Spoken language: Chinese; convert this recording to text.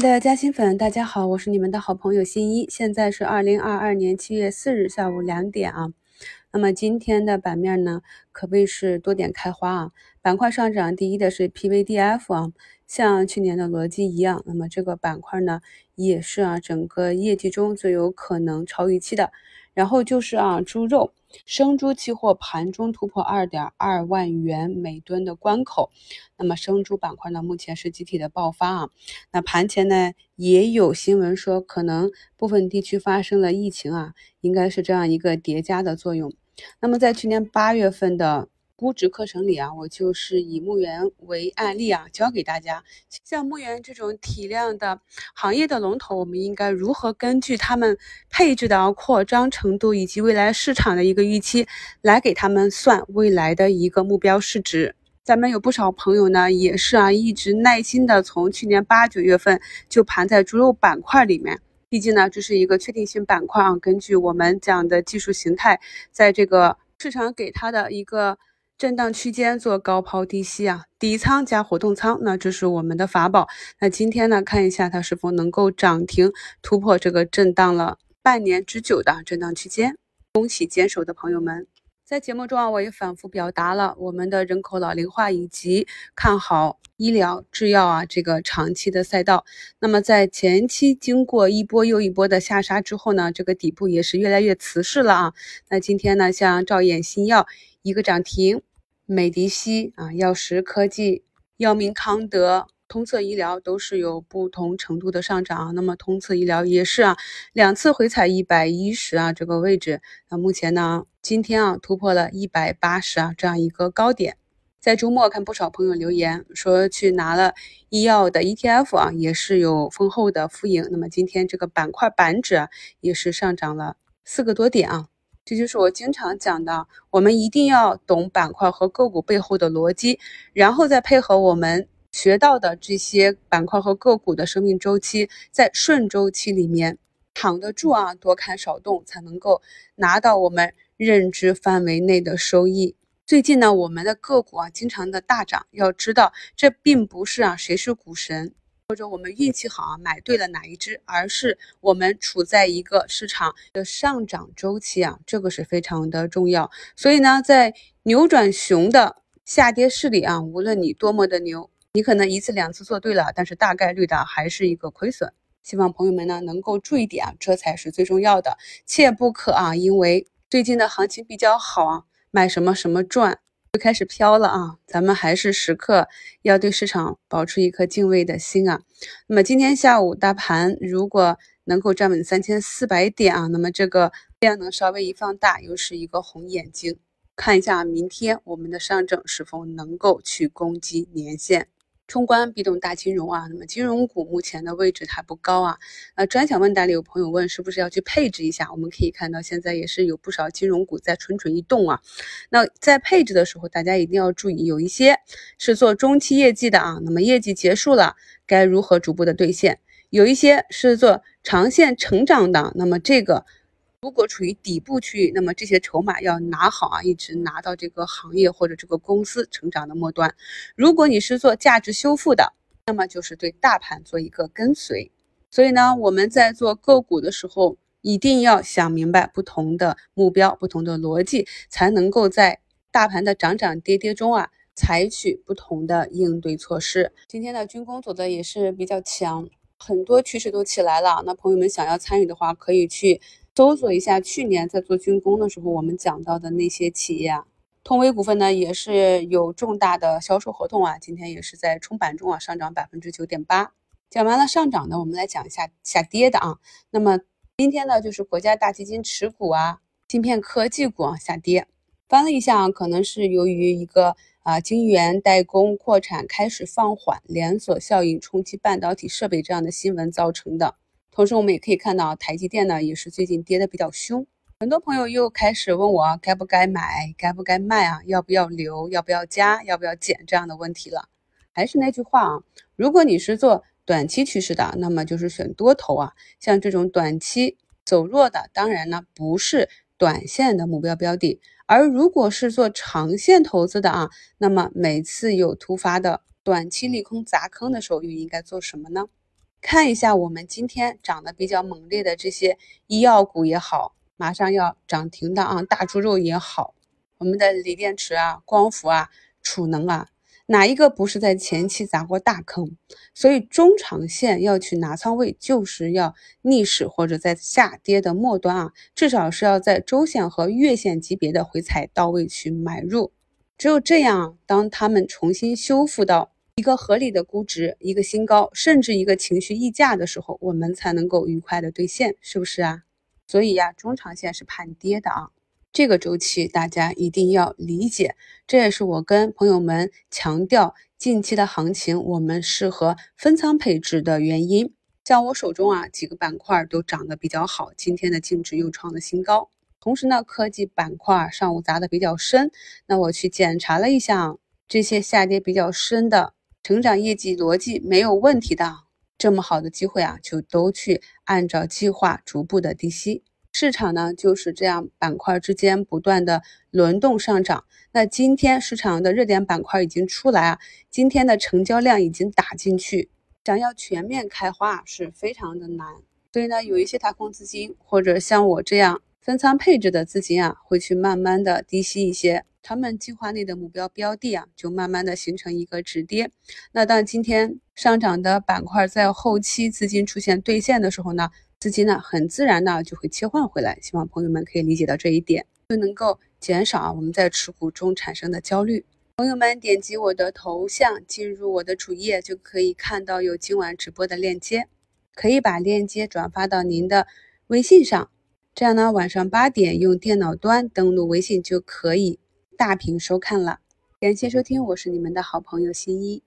的嘉兴粉，大家好，我是你们的好朋友新一。现在是二零二二年七月四日下午两点啊。那么今天的版面呢，可谓是多点开花啊。板块上涨第一的是 PVDF 啊，像去年的逻辑一样，那么这个板块呢，也是啊整个业绩中最有可能超预期的。然后就是啊猪肉。生猪期货盘中突破二点二万元每吨的关口，那么生猪板块呢，目前是集体的爆发啊。那盘前呢，也有新闻说，可能部分地区发生了疫情啊，应该是这样一个叠加的作用。那么在去年八月份的。估值课程里啊，我就是以牧原为案例啊，教给大家，像牧原这种体量的行业的龙头，我们应该如何根据他们配置的扩张程度以及未来市场的一个预期，来给他们算未来的一个目标市值。咱们有不少朋友呢，也是啊，一直耐心的从去年八九月份就盘在猪肉板块里面，毕竟呢，这是一个确定性板块啊。根据我们讲的技术形态，在这个市场给它的一个。震荡区间做高抛低吸啊，底仓加活动仓，那这是我们的法宝。那今天呢，看一下它是否能够涨停突破这个震荡了半年之久的震荡区间。恭喜坚守的朋友们！在节目中啊，我也反复表达了我们的人口老龄化以及看好医疗、制药啊这个长期的赛道。那么在前期经过一波又一波的下杀之后呢，这个底部也是越来越瓷实了啊。那今天呢，像兆衍新药一个涨停。美迪西啊，药石科技、药明康德、通策医疗都是有不同程度的上涨。那么通策医疗也是啊，两次回踩一百一十啊这个位置。那目前呢，今天啊突破了一百八十啊这样一个高点。在周末看不少朋友留言说去拿了医药的 ETF 啊，也是有丰厚的浮盈。那么今天这个板块板指啊也是上涨了四个多点啊。这就是我经常讲的，我们一定要懂板块和个股背后的逻辑，然后再配合我们学到的这些板块和个股的生命周期，在顺周期里面躺得住啊，多看少动，才能够拿到我们认知范围内的收益。最近呢，我们的个股啊，经常的大涨，要知道这并不是啊，谁是股神。或者我们运气好啊，买对了哪一只，而是我们处在一个市场的上涨周期啊，这个是非常的重要。所以呢，在扭转熊的下跌市里啊，无论你多么的牛，你可能一次两次做对了，但是大概率的还是一个亏损。希望朋友们呢能够注意点啊，这才是最重要的，切不可啊，因为最近的行情比较好啊，买什么什么赚。就开始飘了啊！咱们还是时刻要对市场保持一颗敬畏的心啊。那么今天下午大盘如果能够站稳三千四百点啊，那么这个量能稍微一放大，又是一个红眼睛。看一下明天我们的上证是否能够去攻击年线。冲关必动大金融啊，那么金融股目前的位置还不高啊。那专享问答里有朋友问，是不是要去配置一下？我们可以看到，现在也是有不少金融股在蠢蠢欲动啊。那在配置的时候，大家一定要注意，有一些是做中期业绩的啊，那么业绩结束了，该如何逐步的兑现？有一些是做长线成长的，那么这个。如果处于底部区域，那么这些筹码要拿好啊，一直拿到这个行业或者这个公司成长的末端。如果你是做价值修复的，那么就是对大盘做一个跟随。所以呢，我们在做个股的时候，一定要想明白不同的目标、不同的逻辑，才能够在大盘的涨涨跌跌中啊，采取不同的应对措施。今天的军工走的也是比较强，很多趋势都起来了。那朋友们想要参与的话，可以去。搜索一下去年在做军工的时候，我们讲到的那些企业啊，通威股份呢也是有重大的销售合同啊，今天也是在冲板中啊上涨百分之九点八。讲完了上涨的，我们来讲一下下跌的啊。那么今天呢，就是国家大基金持股啊，芯片科技股啊下跌，翻了一下啊，可能是由于一个啊晶圆代工扩产开始放缓，连锁效应冲击半导体设备这样的新闻造成的。同时，我们也可以看到，台积电呢也是最近跌的比较凶。很多朋友又开始问我该不该买，该不该卖啊？要不要留？要不要加？要不要减？这样的问题了。还是那句话啊，如果你是做短期趋势的，那么就是选多头啊。像这种短期走弱的，当然呢不是短线的目标标的。而如果是做长线投资的啊，那么每次有突发的短期利空砸坑的时候，又应该做什么呢？看一下我们今天涨得比较猛烈的这些医药股也好，马上要涨停的啊，大猪肉也好，我们的锂电池啊、光伏啊、储能啊，哪一个不是在前期砸过大坑？所以中长线要去拿仓位，就是要逆势或者在下跌的末端啊，至少是要在周线和月线级别的回踩到位去买入。只有这样，当他们重新修复到。一个合理的估值，一个新高，甚至一个情绪溢价的时候，我们才能够愉快的兑现，是不是啊？所以呀，中长线是判跌的啊，这个周期大家一定要理解。这也是我跟朋友们强调，近期的行情我们适合分仓配置的原因。像我手中啊几个板块都涨得比较好，今天的净值又创了新高。同时呢，科技板块上午砸的比较深，那我去检查了一下，这些下跌比较深的。成长业绩逻辑没有问题的，这么好的机会啊，就都去按照计划逐步的低吸。市场呢就是这样，板块之间不断的轮动上涨。那今天市场的热点板块已经出来啊，今天的成交量已经打进去，想要全面开花是非常的难。所以呢，有一些踏空资金或者像我这样分仓配置的资金啊，会去慢慢的低吸一些。他们计划内的目标标的啊，就慢慢的形成一个止跌。那当今天上涨的板块在后期资金出现兑现的时候呢，资金呢很自然的就会切换回来。希望朋友们可以理解到这一点，就能够减少我们在持股中产生的焦虑。朋友们点击我的头像进入我的主页，就可以看到有今晚直播的链接，可以把链接转发到您的微信上，这样呢晚上八点用电脑端登录微信就可以。大屏收看了，感谢收听，我是你们的好朋友新一。